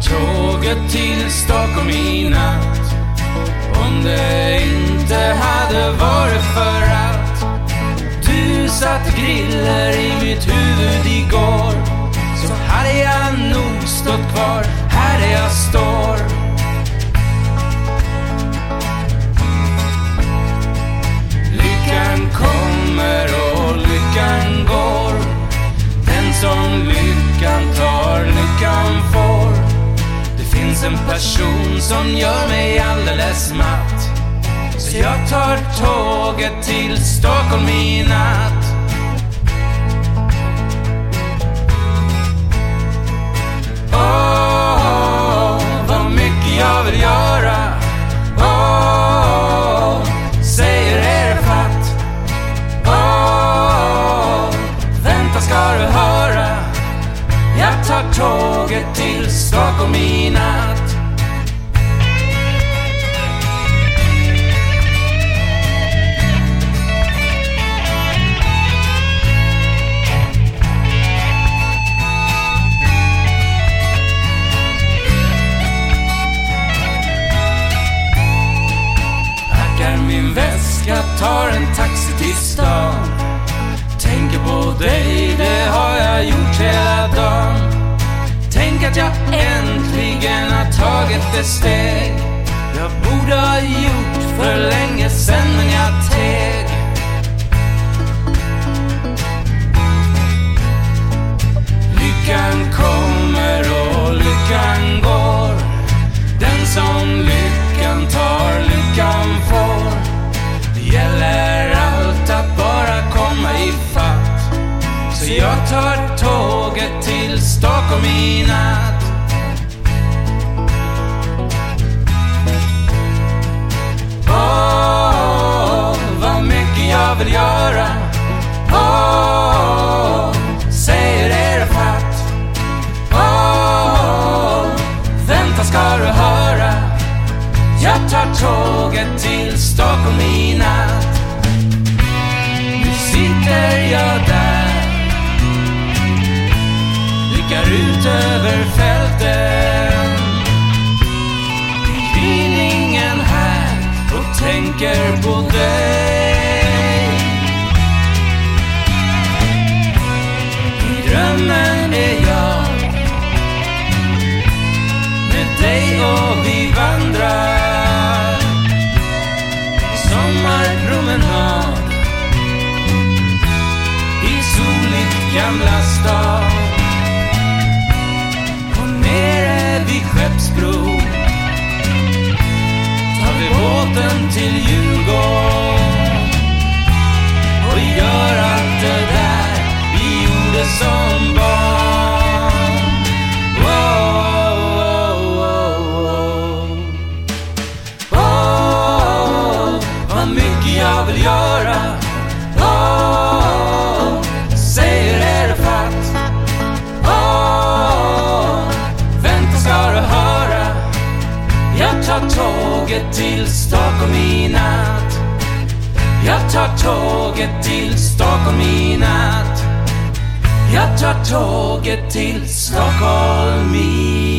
Tar tåget till Stockholm i natt. Om det inte hade varit för att Du satt griller i mitt huvud igår Så hade jag nog stått kvar. Här där jag står station som gör mig alldeles matt. Så jag tar tåget till Stockholm i natt. Åh, vad mycket jag vill göra. Åh, säger är det fatt? Åh, vänta ska du höra? Jag tar tåget till Stockholm i natt. Tar en taxi till stan. Tänker på dig, det har jag gjort hela dagen. Tänk att jag äntligen har tagit ett steg. Jag borde ha gjort för länge sen men jag jag tar tåget till Stockholm i natt. Åh, vad mycket jag vill göra. Åh, säger era fatt Åh, vänta ska du höra. Jag tar tåget till Stockholm i natt. Nu sitter jag där. Ut över fälten. Det blir ingen här och tänker på dig. I drömmen är jag med dig och vi vandrar. Sommarpromenad i soligt Gamla stad Skeppsbro tar vi båten till Djurgården? Tåget till Stockholm i natt. Jag tar tåget till Stockholm i natt. Jag tar tåget till Stockholm i natt.